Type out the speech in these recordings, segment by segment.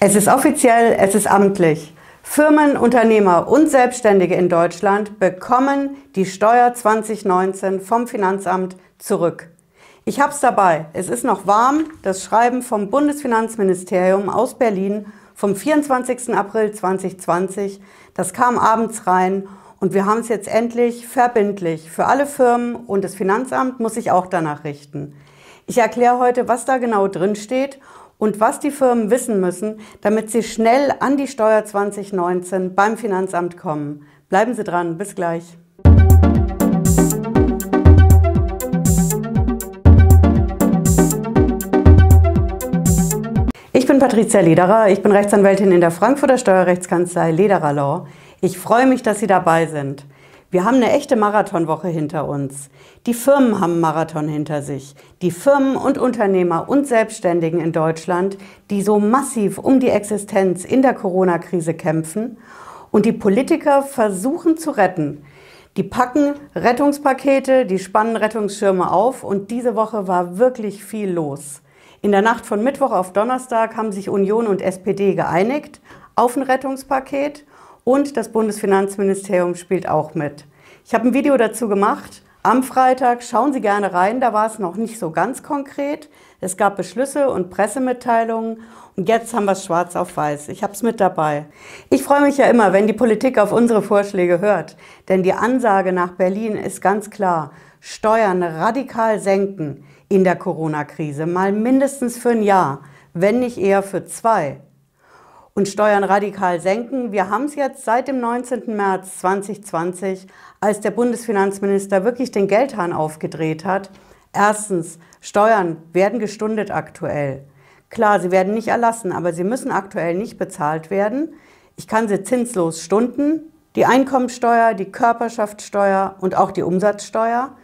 Es ist offiziell, es ist amtlich. Firmen, Unternehmer und Selbstständige in Deutschland bekommen die Steuer 2019 vom Finanzamt zurück. Ich habe es dabei. Es ist noch warm. Das Schreiben vom Bundesfinanzministerium aus Berlin vom 24. April 2020. Das kam abends rein und wir haben es jetzt endlich verbindlich für alle Firmen und das Finanzamt muss sich auch danach richten. Ich erkläre heute, was da genau drin steht und was die Firmen wissen müssen, damit sie schnell an die Steuer 2019 beim Finanzamt kommen. Bleiben Sie dran, bis gleich. Ich bin Patricia Lederer, ich bin Rechtsanwältin in der Frankfurter Steuerrechtskanzlei Lederer Law. Ich freue mich, dass Sie dabei sind. Wir haben eine echte Marathonwoche hinter uns. Die Firmen haben Marathon hinter sich. Die Firmen und Unternehmer und Selbstständigen in Deutschland, die so massiv um die Existenz in der Corona-Krise kämpfen. Und die Politiker versuchen zu retten. Die packen Rettungspakete, die spannen Rettungsschirme auf und diese Woche war wirklich viel los. In der Nacht von Mittwoch auf Donnerstag haben sich Union und SPD geeinigt auf ein Rettungspaket und das Bundesfinanzministerium spielt auch mit. Ich habe ein Video dazu gemacht. Am Freitag schauen Sie gerne rein, da war es noch nicht so ganz konkret. Es gab Beschlüsse und Pressemitteilungen und jetzt haben wir es schwarz auf weiß. Ich habe es mit dabei. Ich freue mich ja immer, wenn die Politik auf unsere Vorschläge hört, denn die Ansage nach Berlin ist ganz klar. Steuern radikal senken in der Corona-Krise, mal mindestens für ein Jahr, wenn nicht eher für zwei und Steuern radikal senken. Wir haben es jetzt seit dem 19. März 2020, als der Bundesfinanzminister wirklich den Geldhahn aufgedreht hat. Erstens, Steuern werden gestundet aktuell. Klar, sie werden nicht erlassen, aber sie müssen aktuell nicht bezahlt werden. Ich kann sie zinslos stunden. Die Einkommensteuer, die Körperschaftssteuer und auch die Umsatzsteuer.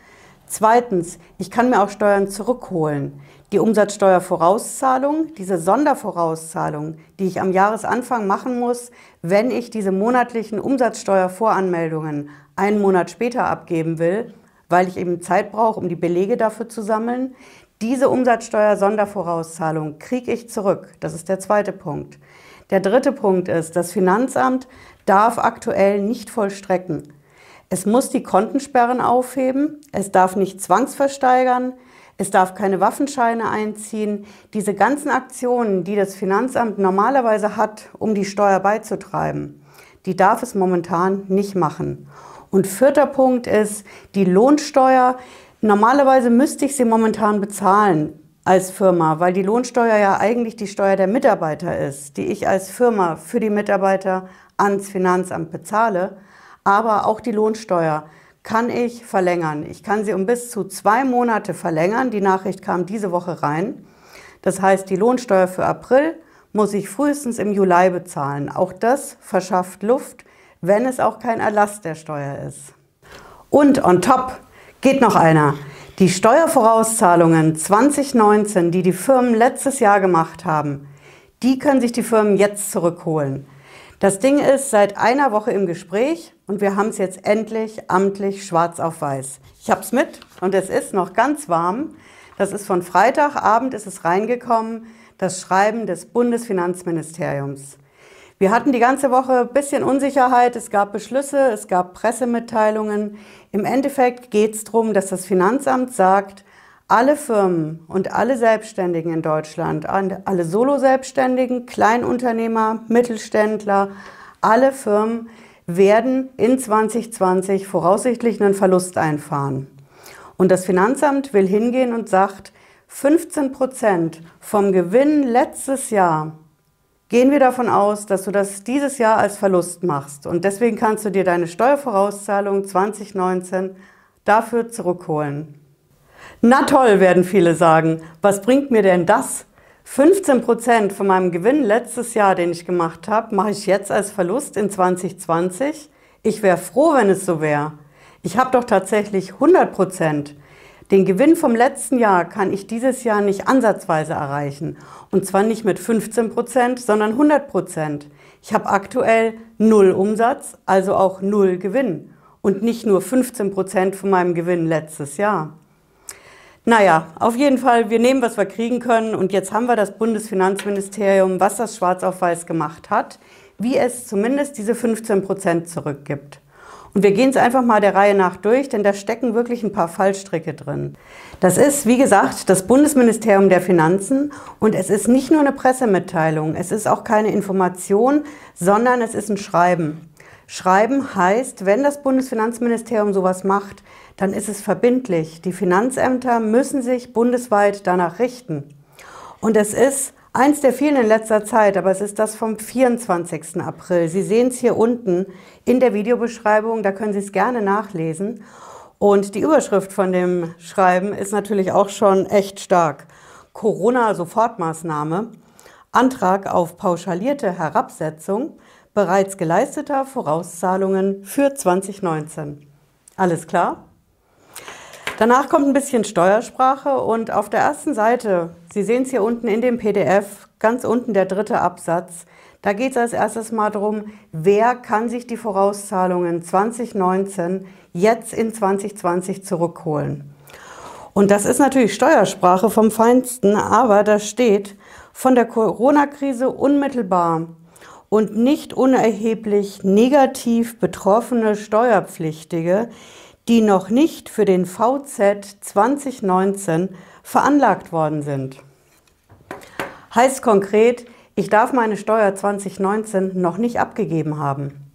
Zweitens, ich kann mir auch Steuern zurückholen. Die Umsatzsteuervorauszahlung, diese Sondervorauszahlung, die ich am Jahresanfang machen muss, wenn ich diese monatlichen Umsatzsteuervoranmeldungen einen Monat später abgeben will, weil ich eben Zeit brauche, um die Belege dafür zu sammeln. Diese Umsatzsteuer-Sondervorauszahlung kriege ich zurück. Das ist der zweite Punkt. Der dritte Punkt ist, das Finanzamt darf aktuell nicht vollstrecken. Es muss die Kontensperren aufheben, es darf nicht zwangsversteigern, es darf keine Waffenscheine einziehen. Diese ganzen Aktionen, die das Finanzamt normalerweise hat, um die Steuer beizutreiben, die darf es momentan nicht machen. Und vierter Punkt ist die Lohnsteuer. Normalerweise müsste ich sie momentan bezahlen als Firma, weil die Lohnsteuer ja eigentlich die Steuer der Mitarbeiter ist, die ich als Firma für die Mitarbeiter ans Finanzamt bezahle. Aber auch die Lohnsteuer kann ich verlängern. Ich kann sie um bis zu zwei Monate verlängern. Die Nachricht kam diese Woche rein. Das heißt, die Lohnsteuer für April muss ich frühestens im Juli bezahlen. Auch das verschafft Luft, wenn es auch kein Erlass der Steuer ist. Und on top geht noch einer. Die Steuervorauszahlungen 2019, die die Firmen letztes Jahr gemacht haben, die können sich die Firmen jetzt zurückholen. Das Ding ist seit einer Woche im Gespräch und wir haben es jetzt endlich amtlich schwarz auf weiß. Ich habe es mit und es ist noch ganz warm. Das ist von Freitagabend ist es reingekommen, das Schreiben des Bundesfinanzministeriums. Wir hatten die ganze Woche ein bisschen Unsicherheit, es gab Beschlüsse, es gab Pressemitteilungen. Im Endeffekt geht es darum, dass das Finanzamt sagt, alle Firmen und alle Selbstständigen in Deutschland, alle Solo-Selbstständigen, Kleinunternehmer, Mittelständler, alle Firmen werden in 2020 voraussichtlich einen Verlust einfahren. Und das Finanzamt will hingehen und sagt, 15 Prozent vom Gewinn letztes Jahr gehen wir davon aus, dass du das dieses Jahr als Verlust machst. Und deswegen kannst du dir deine Steuervorauszahlung 2019 dafür zurückholen. Na toll, werden viele sagen. Was bringt mir denn das? 15 Prozent von meinem Gewinn letztes Jahr, den ich gemacht habe, mache ich jetzt als Verlust in 2020. Ich wäre froh, wenn es so wäre. Ich habe doch tatsächlich 100 Prozent. Den Gewinn vom letzten Jahr kann ich dieses Jahr nicht ansatzweise erreichen. Und zwar nicht mit 15 Prozent, sondern 100 Prozent. Ich habe aktuell null Umsatz, also auch null Gewinn. Und nicht nur 15 Prozent von meinem Gewinn letztes Jahr. Naja, auf jeden Fall, wir nehmen, was wir kriegen können. Und jetzt haben wir das Bundesfinanzministerium, was das schwarz auf weiß gemacht hat, wie es zumindest diese 15 Prozent zurückgibt. Und wir gehen es einfach mal der Reihe nach durch, denn da stecken wirklich ein paar Fallstricke drin. Das ist, wie gesagt, das Bundesministerium der Finanzen und es ist nicht nur eine Pressemitteilung, es ist auch keine Information, sondern es ist ein Schreiben. Schreiben heißt, wenn das Bundesfinanzministerium sowas macht, dann ist es verbindlich. Die Finanzämter müssen sich bundesweit danach richten. Und es ist Eins der vielen in letzter Zeit, aber es ist das vom 24. April. Sie sehen es hier unten in der Videobeschreibung, da können Sie es gerne nachlesen. Und die Überschrift von dem Schreiben ist natürlich auch schon echt stark. Corona-Sofortmaßnahme, Antrag auf pauschalierte Herabsetzung bereits geleisteter Vorauszahlungen für 2019. Alles klar? Danach kommt ein bisschen Steuersprache und auf der ersten Seite, Sie sehen es hier unten in dem PDF, ganz unten der dritte Absatz, da geht es als erstes mal darum, wer kann sich die Vorauszahlungen 2019 jetzt in 2020 zurückholen. Und das ist natürlich Steuersprache vom Feinsten, aber da steht, von der Corona-Krise unmittelbar und nicht unerheblich negativ betroffene Steuerpflichtige die noch nicht für den VZ 2019 veranlagt worden sind. Heißt konkret, ich darf meine Steuer 2019 noch nicht abgegeben haben.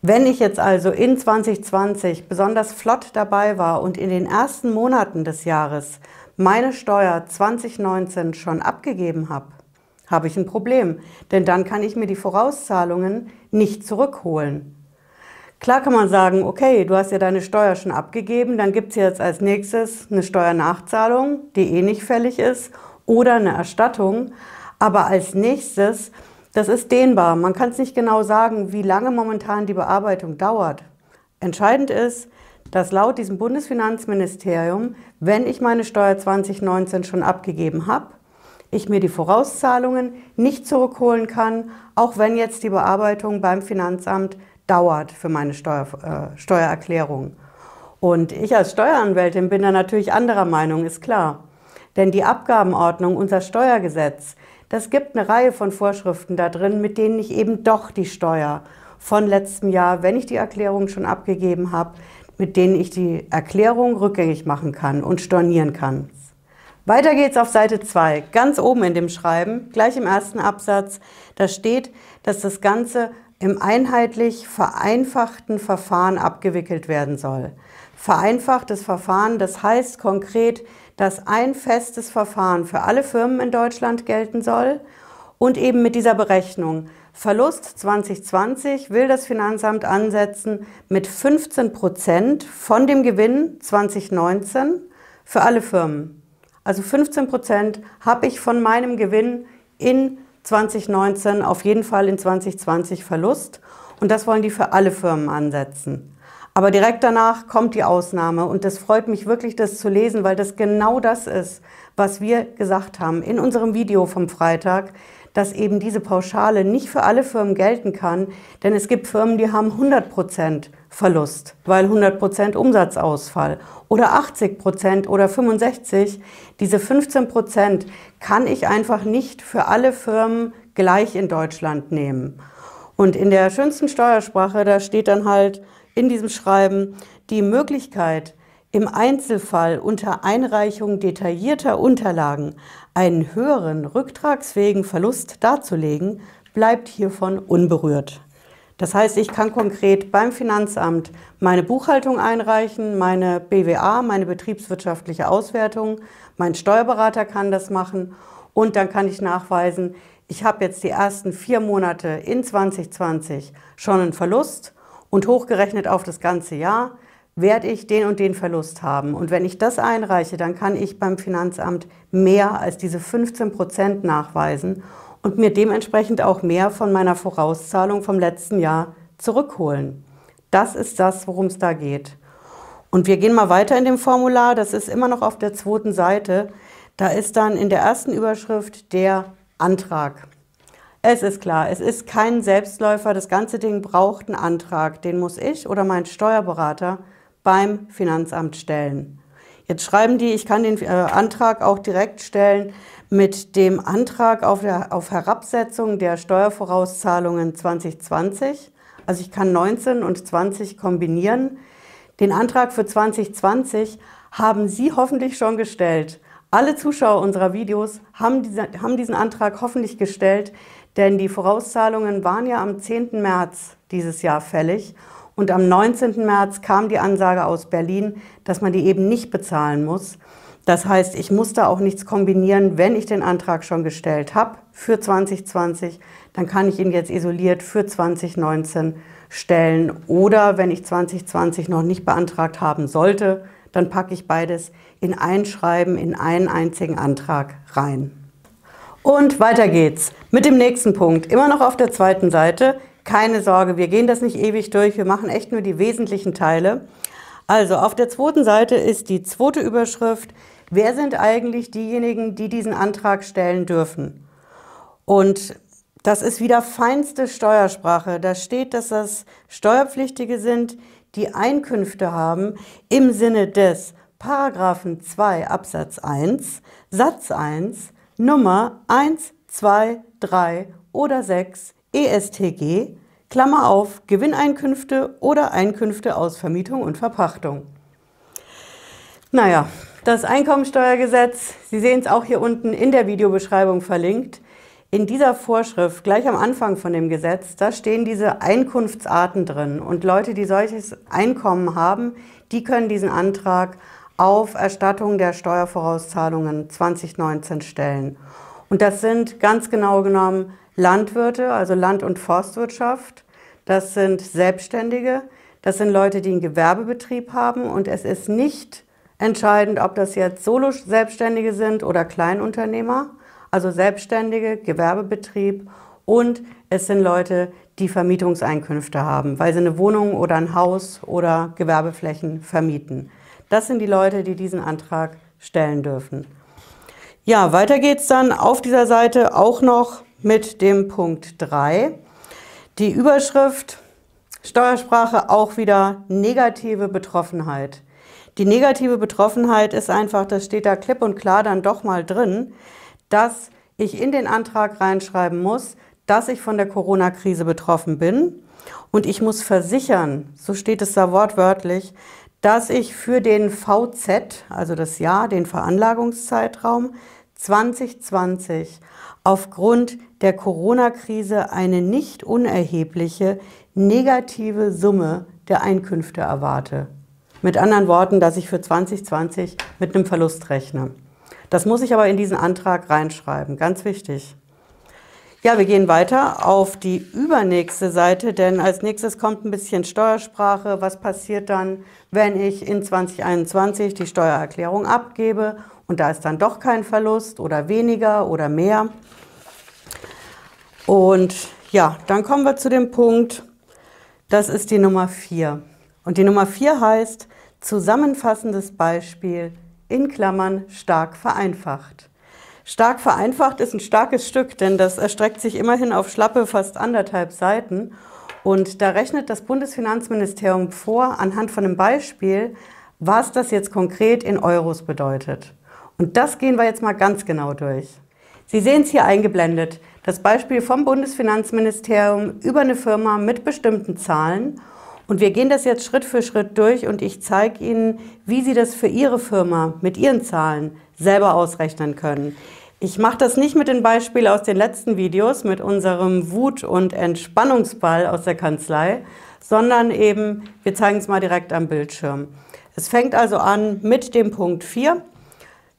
Wenn ich jetzt also in 2020 besonders flott dabei war und in den ersten Monaten des Jahres meine Steuer 2019 schon abgegeben habe, habe ich ein Problem, denn dann kann ich mir die Vorauszahlungen nicht zurückholen. Klar kann man sagen, okay, du hast ja deine Steuer schon abgegeben, dann gibt es jetzt als nächstes eine Steuernachzahlung, die eh nicht fällig ist, oder eine Erstattung. Aber als nächstes, das ist dehnbar. Man kann es nicht genau sagen, wie lange momentan die Bearbeitung dauert. Entscheidend ist, dass laut diesem Bundesfinanzministerium, wenn ich meine Steuer 2019 schon abgegeben habe, ich mir die Vorauszahlungen nicht zurückholen kann, auch wenn jetzt die Bearbeitung beim Finanzamt dauert für meine Steuer, äh, Steuererklärung. Und ich als Steueranwältin bin da natürlich anderer Meinung, ist klar. Denn die Abgabenordnung, unser Steuergesetz, das gibt eine Reihe von Vorschriften da drin, mit denen ich eben doch die Steuer von letztem Jahr, wenn ich die Erklärung schon abgegeben habe, mit denen ich die Erklärung rückgängig machen kann und stornieren kann. Weiter geht's auf Seite 2, ganz oben in dem Schreiben, gleich im ersten Absatz. Da steht, dass das Ganze im einheitlich vereinfachten Verfahren abgewickelt werden soll. Vereinfachtes Verfahren, das heißt konkret, dass ein festes Verfahren für alle Firmen in Deutschland gelten soll und eben mit dieser Berechnung. Verlust 2020 will das Finanzamt ansetzen mit 15 Prozent von dem Gewinn 2019 für alle Firmen. Also 15 Prozent habe ich von meinem Gewinn in 2019 auf jeden Fall in 2020 Verlust. Und das wollen die für alle Firmen ansetzen. Aber direkt danach kommt die Ausnahme. Und das freut mich wirklich, das zu lesen, weil das genau das ist, was wir gesagt haben in unserem Video vom Freitag, dass eben diese Pauschale nicht für alle Firmen gelten kann, denn es gibt Firmen, die haben 100 Prozent Verlust, weil 100 Prozent Umsatzausfall oder 80 Prozent oder 65. Diese 15 Prozent kann ich einfach nicht für alle Firmen gleich in Deutschland nehmen. Und in der schönsten Steuersprache, da steht dann halt in diesem Schreiben die Möglichkeit, im Einzelfall unter Einreichung detaillierter Unterlagen einen höheren rücktragsfähigen Verlust darzulegen, bleibt hiervon unberührt. Das heißt, ich kann konkret beim Finanzamt meine Buchhaltung einreichen, meine BWA, meine betriebswirtschaftliche Auswertung, mein Steuerberater kann das machen. Und dann kann ich nachweisen, ich habe jetzt die ersten vier Monate in 2020 schon einen Verlust. Und hochgerechnet auf das ganze Jahr werde ich den und den Verlust haben. Und wenn ich das einreiche, dann kann ich beim Finanzamt mehr als diese 15 Prozent nachweisen und mir dementsprechend auch mehr von meiner Vorauszahlung vom letzten Jahr zurückholen. Das ist das, worum es da geht. Und wir gehen mal weiter in dem Formular. Das ist immer noch auf der zweiten Seite. Da ist dann in der ersten Überschrift der Antrag. Es ist klar, es ist kein Selbstläufer. Das ganze Ding braucht einen Antrag. Den muss ich oder mein Steuerberater beim Finanzamt stellen. Jetzt schreiben die, ich kann den äh, Antrag auch direkt stellen mit dem Antrag auf, der, auf Herabsetzung der Steuervorauszahlungen 2020. Also ich kann 19 und 20 kombinieren. Den Antrag für 2020 haben Sie hoffentlich schon gestellt. Alle Zuschauer unserer Videos haben, diese, haben diesen Antrag hoffentlich gestellt, denn die Vorauszahlungen waren ja am 10. März dieses Jahr fällig und am 19. März kam die Ansage aus Berlin, dass man die eben nicht bezahlen muss. Das heißt, ich muss da auch nichts kombinieren, wenn ich den Antrag schon gestellt habe für 2020, dann kann ich ihn jetzt isoliert für 2019 stellen. Oder wenn ich 2020 noch nicht beantragt haben sollte, dann packe ich beides in ein Schreiben, in einen einzigen Antrag rein. Und weiter geht's mit dem nächsten Punkt. Immer noch auf der zweiten Seite. Keine Sorge, wir gehen das nicht ewig durch. Wir machen echt nur die wesentlichen Teile. Also auf der zweiten Seite ist die zweite Überschrift. Wer sind eigentlich diejenigen, die diesen Antrag stellen dürfen? Und das ist wieder feinste Steuersprache. Da steht, dass das Steuerpflichtige sind, die Einkünfte haben im Sinne des Paragraphen 2 Absatz 1, Satz 1, Nummer 1, 2, 3 oder 6 ESTG, Klammer auf, Gewinneinkünfte oder Einkünfte aus Vermietung und Verpachtung. Naja, das Einkommensteuergesetz, Sie sehen es auch hier unten in der Videobeschreibung verlinkt. In dieser Vorschrift, gleich am Anfang von dem Gesetz, da stehen diese Einkunftsarten drin. Und Leute, die solches Einkommen haben, die können diesen Antrag auf Erstattung der Steuervorauszahlungen 2019 stellen. Und das sind ganz genau genommen Landwirte, also Land- und Forstwirtschaft. Das sind Selbstständige. Das sind Leute, die einen Gewerbebetrieb haben. Und es ist nicht entscheidend, ob das jetzt Solo-Selbstständige sind oder Kleinunternehmer. Also Selbstständige, Gewerbebetrieb. Und es sind Leute, die Vermietungseinkünfte haben, weil sie eine Wohnung oder ein Haus oder Gewerbeflächen vermieten. Das sind die Leute, die diesen Antrag stellen dürfen. Ja, weiter geht's dann auf dieser Seite auch noch mit dem Punkt 3. Die Überschrift Steuersprache auch wieder negative Betroffenheit. Die negative Betroffenheit ist einfach, das steht da klipp und klar dann doch mal drin, dass ich in den Antrag reinschreiben muss, dass ich von der Corona-Krise betroffen bin. Und ich muss versichern, so steht es da wortwörtlich, dass ich für den VZ, also das Jahr, den Veranlagungszeitraum 2020, aufgrund der Corona-Krise eine nicht unerhebliche negative Summe der Einkünfte erwarte. Mit anderen Worten, dass ich für 2020 mit einem Verlust rechne. Das muss ich aber in diesen Antrag reinschreiben, ganz wichtig. Ja, wir gehen weiter auf die übernächste Seite, denn als nächstes kommt ein bisschen Steuersprache. Was passiert dann, wenn ich in 2021 die Steuererklärung abgebe und da ist dann doch kein Verlust oder weniger oder mehr? Und ja, dann kommen wir zu dem Punkt, das ist die Nummer 4. Und die Nummer 4 heißt zusammenfassendes Beispiel in Klammern stark vereinfacht. Stark vereinfacht ist ein starkes Stück, denn das erstreckt sich immerhin auf schlappe fast anderthalb Seiten. Und da rechnet das Bundesfinanzministerium vor, anhand von einem Beispiel, was das jetzt konkret in Euros bedeutet. Und das gehen wir jetzt mal ganz genau durch. Sie sehen es hier eingeblendet, das Beispiel vom Bundesfinanzministerium über eine Firma mit bestimmten Zahlen. Und wir gehen das jetzt Schritt für Schritt durch und ich zeige Ihnen, wie Sie das für Ihre Firma mit Ihren Zahlen selber ausrechnen können. Ich mache das nicht mit den Beispielen aus den letzten Videos, mit unserem Wut- und Entspannungsball aus der Kanzlei, sondern eben, wir zeigen es mal direkt am Bildschirm. Es fängt also an mit dem Punkt 4,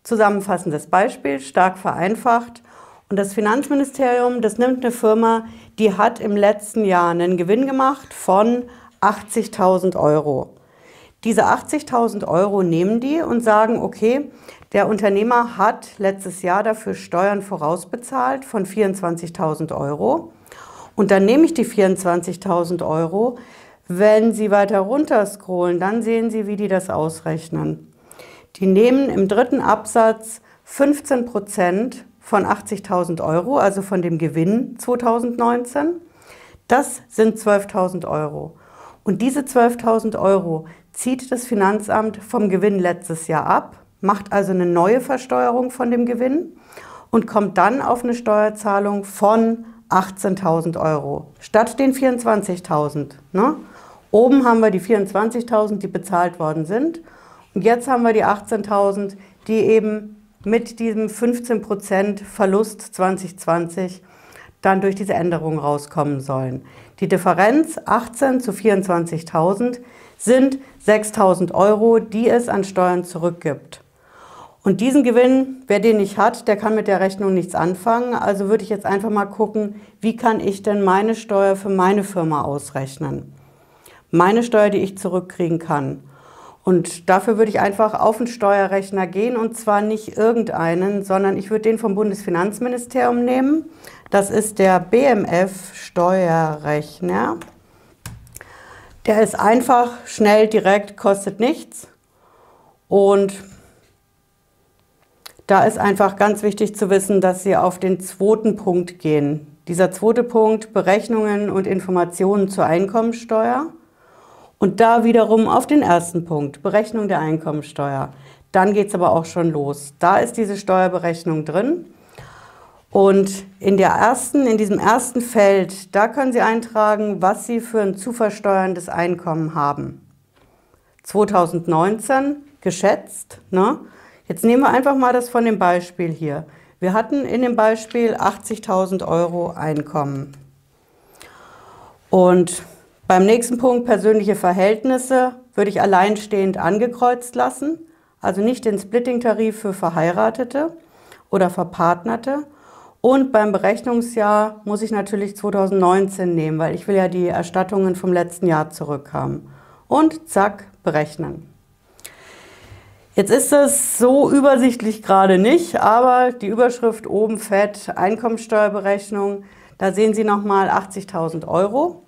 zusammenfassendes Beispiel, stark vereinfacht. Und das Finanzministerium, das nimmt eine Firma, die hat im letzten Jahr einen Gewinn gemacht von 80.000 Euro. Diese 80.000 Euro nehmen die und sagen, okay, der Unternehmer hat letztes Jahr dafür Steuern vorausbezahlt von 24.000 Euro. Und dann nehme ich die 24.000 Euro. Wenn Sie weiter runter scrollen, dann sehen Sie, wie die das ausrechnen. Die nehmen im dritten Absatz 15 Prozent von 80.000 Euro, also von dem Gewinn 2019. Das sind 12.000 Euro. Und diese 12.000 Euro zieht das Finanzamt vom Gewinn letztes Jahr ab, macht also eine neue Versteuerung von dem Gewinn und kommt dann auf eine Steuerzahlung von 18.000 Euro statt den 24.000. Ne? Oben haben wir die 24.000, die bezahlt worden sind. Und jetzt haben wir die 18.000, die eben mit diesem 15% Verlust 2020 dann durch diese Änderung rauskommen sollen. Die Differenz 18 zu 24.000 sind 6.000 Euro, die es an Steuern zurückgibt. Und diesen Gewinn, wer den nicht hat, der kann mit der Rechnung nichts anfangen. Also würde ich jetzt einfach mal gucken, wie kann ich denn meine Steuer für meine Firma ausrechnen? Meine Steuer, die ich zurückkriegen kann. Und dafür würde ich einfach auf den Steuerrechner gehen und zwar nicht irgendeinen, sondern ich würde den vom Bundesfinanzministerium nehmen. Das ist der BMF Steuerrechner. Der ist einfach, schnell, direkt, kostet nichts. Und da ist einfach ganz wichtig zu wissen, dass Sie auf den zweiten Punkt gehen. Dieser zweite Punkt, Berechnungen und Informationen zur Einkommensteuer. Und da wiederum auf den ersten Punkt, Berechnung der Einkommensteuer. Dann geht es aber auch schon los. Da ist diese Steuerberechnung drin. Und in, der ersten, in diesem ersten Feld, da können Sie eintragen, was Sie für ein zu versteuerndes Einkommen haben. 2019 geschätzt, ne? Jetzt nehmen wir einfach mal das von dem Beispiel hier. Wir hatten in dem Beispiel 80.000 Euro Einkommen. Und beim nächsten Punkt persönliche Verhältnisse würde ich alleinstehend angekreuzt lassen, also nicht den Splitting-Tarif für Verheiratete oder Verpartnerte. Und beim Berechnungsjahr muss ich natürlich 2019 nehmen, weil ich will ja die Erstattungen vom letzten Jahr zurückhaben. Und zack, berechnen. Jetzt ist es so übersichtlich gerade nicht, aber die Überschrift oben fett Einkommensteuerberechnung, da sehen Sie nochmal 80.000 Euro.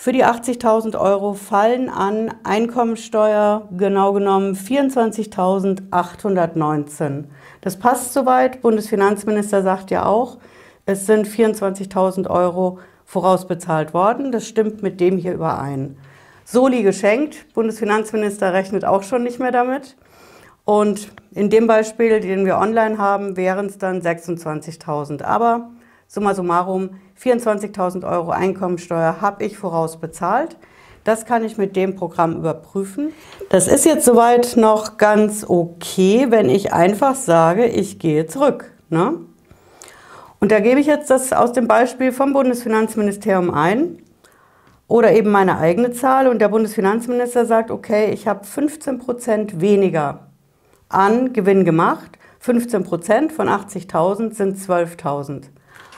Für die 80.000 Euro fallen an Einkommensteuer genau genommen 24.819. Das passt soweit. Bundesfinanzminister sagt ja auch, es sind 24.000 Euro vorausbezahlt worden. Das stimmt mit dem hier überein. Soli geschenkt. Bundesfinanzminister rechnet auch schon nicht mehr damit. Und in dem Beispiel, den wir online haben, wären es dann 26.000. Aber summa summarum, 24.000 Euro Einkommensteuer habe ich vorausbezahlt. Das kann ich mit dem Programm überprüfen. Das ist jetzt soweit noch ganz okay, wenn ich einfach sage, ich gehe zurück. Ne? Und da gebe ich jetzt das aus dem Beispiel vom Bundesfinanzministerium ein oder eben meine eigene Zahl und der Bundesfinanzminister sagt, okay, ich habe 15 Prozent weniger an Gewinn gemacht. 15 Prozent von 80.000 sind 12.000.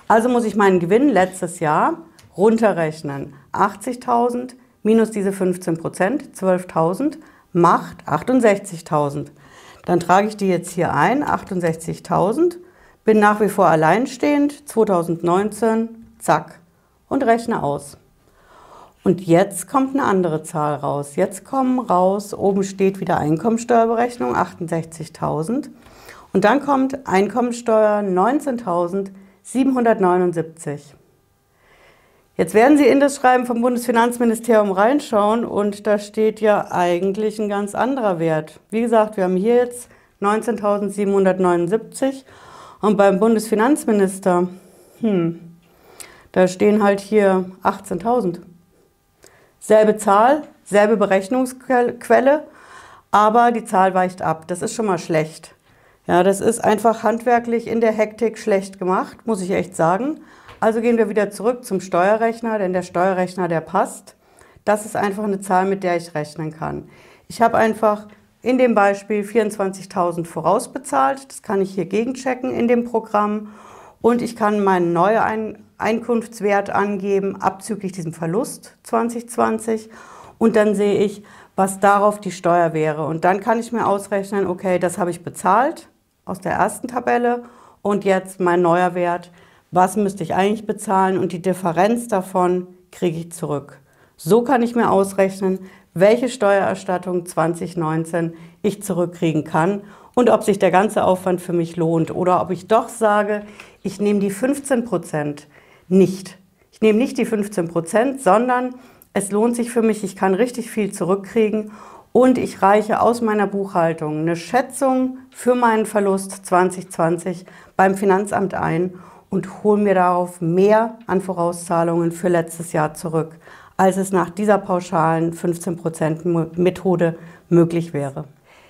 Also muss ich meinen Gewinn letztes Jahr runterrechnen. 80.000 minus diese 15 Prozent, 12.000, macht 68.000. Dann trage ich die jetzt hier ein, 68.000, bin nach wie vor alleinstehend, 2019, zack, und rechne aus. Und jetzt kommt eine andere Zahl raus. Jetzt kommen raus, oben steht wieder Einkommensteuerberechnung, 68.000. Und dann kommt Einkommensteuer 19.779. Jetzt werden Sie in das Schreiben vom Bundesfinanzministerium reinschauen und da steht ja eigentlich ein ganz anderer Wert. Wie gesagt, wir haben hier jetzt 19.779 und beim Bundesfinanzminister, hm, da stehen halt hier 18.000. Selbe Zahl, selbe Berechnungsquelle, aber die Zahl weicht ab. Das ist schon mal schlecht. Ja, das ist einfach handwerklich in der Hektik schlecht gemacht, muss ich echt sagen. Also gehen wir wieder zurück zum Steuerrechner, denn der Steuerrechner, der passt. Das ist einfach eine Zahl, mit der ich rechnen kann. Ich habe einfach in dem Beispiel 24.000 vorausbezahlt. Das kann ich hier gegenchecken in dem Programm. Und ich kann meinen neuen Einkunftswert angeben, abzüglich diesem Verlust 2020. Und dann sehe ich, was darauf die Steuer wäre. Und dann kann ich mir ausrechnen, okay, das habe ich bezahlt aus der ersten Tabelle und jetzt mein neuer Wert. Was müsste ich eigentlich bezahlen und die Differenz davon kriege ich zurück. So kann ich mir ausrechnen, welche Steuererstattung 2019 ich zurückkriegen kann und ob sich der ganze Aufwand für mich lohnt oder ob ich doch sage, ich nehme die 15 Prozent, nicht. Ich nehme nicht die 15 Prozent, sondern es lohnt sich für mich, ich kann richtig viel zurückkriegen und ich reiche aus meiner Buchhaltung eine Schätzung für meinen Verlust 2020 beim Finanzamt ein und hole mir darauf mehr an Vorauszahlungen für letztes Jahr zurück, als es nach dieser pauschalen 15% Methode möglich wäre.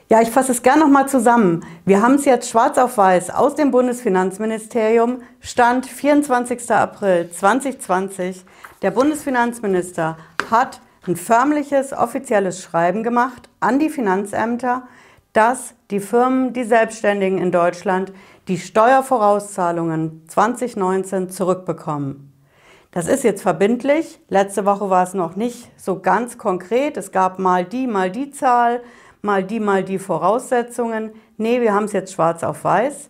Ja, ich fasse es gerne nochmal zusammen. Wir haben es jetzt schwarz auf weiß aus dem Bundesfinanzministerium, Stand 24. April 2020. Der Bundesfinanzminister hat ein förmliches offizielles Schreiben gemacht an die Finanzämter, dass die Firmen, die Selbstständigen in Deutschland die Steuervorauszahlungen 2019 zurückbekommen. Das ist jetzt verbindlich. Letzte Woche war es noch nicht so ganz konkret. Es gab mal die, mal die Zahl, mal die, mal die Voraussetzungen. Nee, wir haben es jetzt schwarz auf weiß.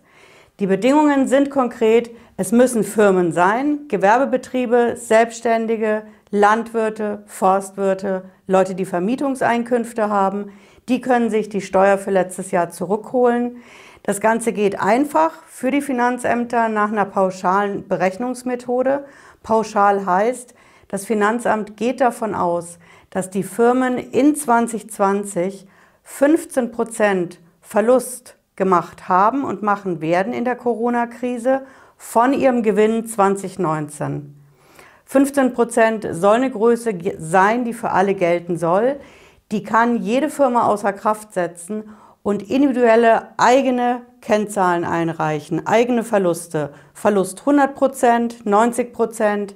Die Bedingungen sind konkret. Es müssen Firmen sein, Gewerbebetriebe, Selbstständige, Landwirte, Forstwirte, Leute, die Vermietungseinkünfte haben, die können sich die Steuer für letztes Jahr zurückholen. Das Ganze geht einfach für die Finanzämter nach einer pauschalen Berechnungsmethode. Pauschal heißt, das Finanzamt geht davon aus, dass die Firmen in 2020 15 Prozent Verlust gemacht haben und machen werden in der Corona-Krise von ihrem Gewinn 2019. 15 Prozent soll eine Größe sein, die für alle gelten soll. Die kann jede Firma außer Kraft setzen und individuelle eigene Kennzahlen einreichen, eigene Verluste. Verlust 100 Prozent, 90 Prozent.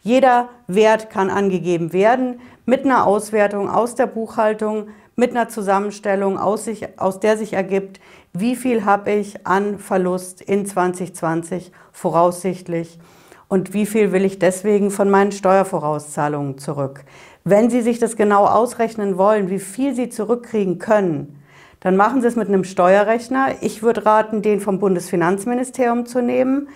Jeder Wert kann angegeben werden mit einer Auswertung aus der Buchhaltung, mit einer Zusammenstellung, aus, sich, aus der sich ergibt, wie viel habe ich an Verlust in 2020 voraussichtlich und wie viel will ich deswegen von meinen Steuervorauszahlungen zurück. Wenn Sie sich das genau ausrechnen wollen, wie viel Sie zurückkriegen können, dann machen Sie es mit einem Steuerrechner. Ich würde raten, den vom Bundesfinanzministerium zu nehmen.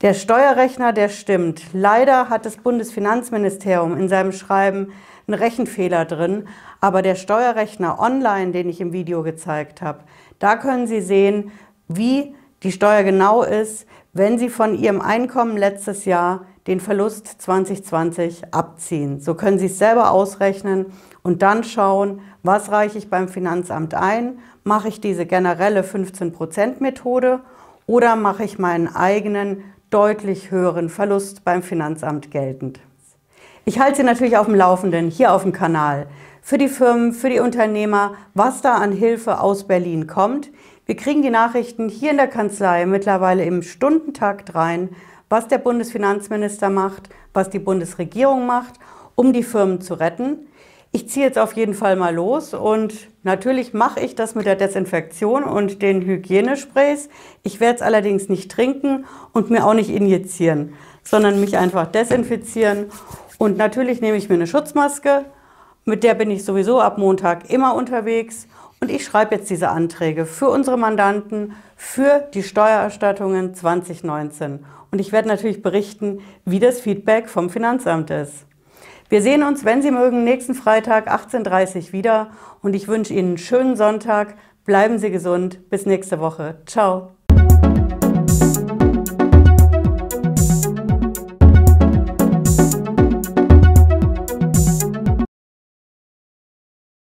Der Steuerrechner, der stimmt. Leider hat das Bundesfinanzministerium in seinem Schreiben einen Rechenfehler drin, aber der Steuerrechner online, den ich im Video gezeigt habe, da können Sie sehen, wie die Steuer genau ist, wenn Sie von Ihrem Einkommen letztes Jahr den Verlust 2020 abziehen. So können Sie es selber ausrechnen und dann schauen, was reiche ich beim Finanzamt ein? Mache ich diese generelle 15%-Methode oder mache ich meinen eigenen deutlich höheren Verlust beim Finanzamt geltend? Ich halte Sie natürlich auf dem Laufenden hier auf dem Kanal für die Firmen, für die Unternehmer, was da an Hilfe aus Berlin kommt. Wir kriegen die Nachrichten hier in der Kanzlei mittlerweile im Stundentakt rein, was der Bundesfinanzminister macht, was die Bundesregierung macht, um die Firmen zu retten. Ich ziehe jetzt auf jeden Fall mal los und natürlich mache ich das mit der Desinfektion und den Hygienesprays. Ich werde es allerdings nicht trinken und mir auch nicht injizieren, sondern mich einfach desinfizieren. Und natürlich nehme ich mir eine Schutzmaske, mit der bin ich sowieso ab Montag immer unterwegs und ich schreibe jetzt diese Anträge für unsere Mandanten für die Steuererstattungen 2019. Und ich werde natürlich berichten, wie das Feedback vom Finanzamt ist. Wir sehen uns, wenn Sie mögen, nächsten Freitag 18.30 Uhr wieder und ich wünsche Ihnen einen schönen Sonntag. Bleiben Sie gesund. Bis nächste Woche. Ciao.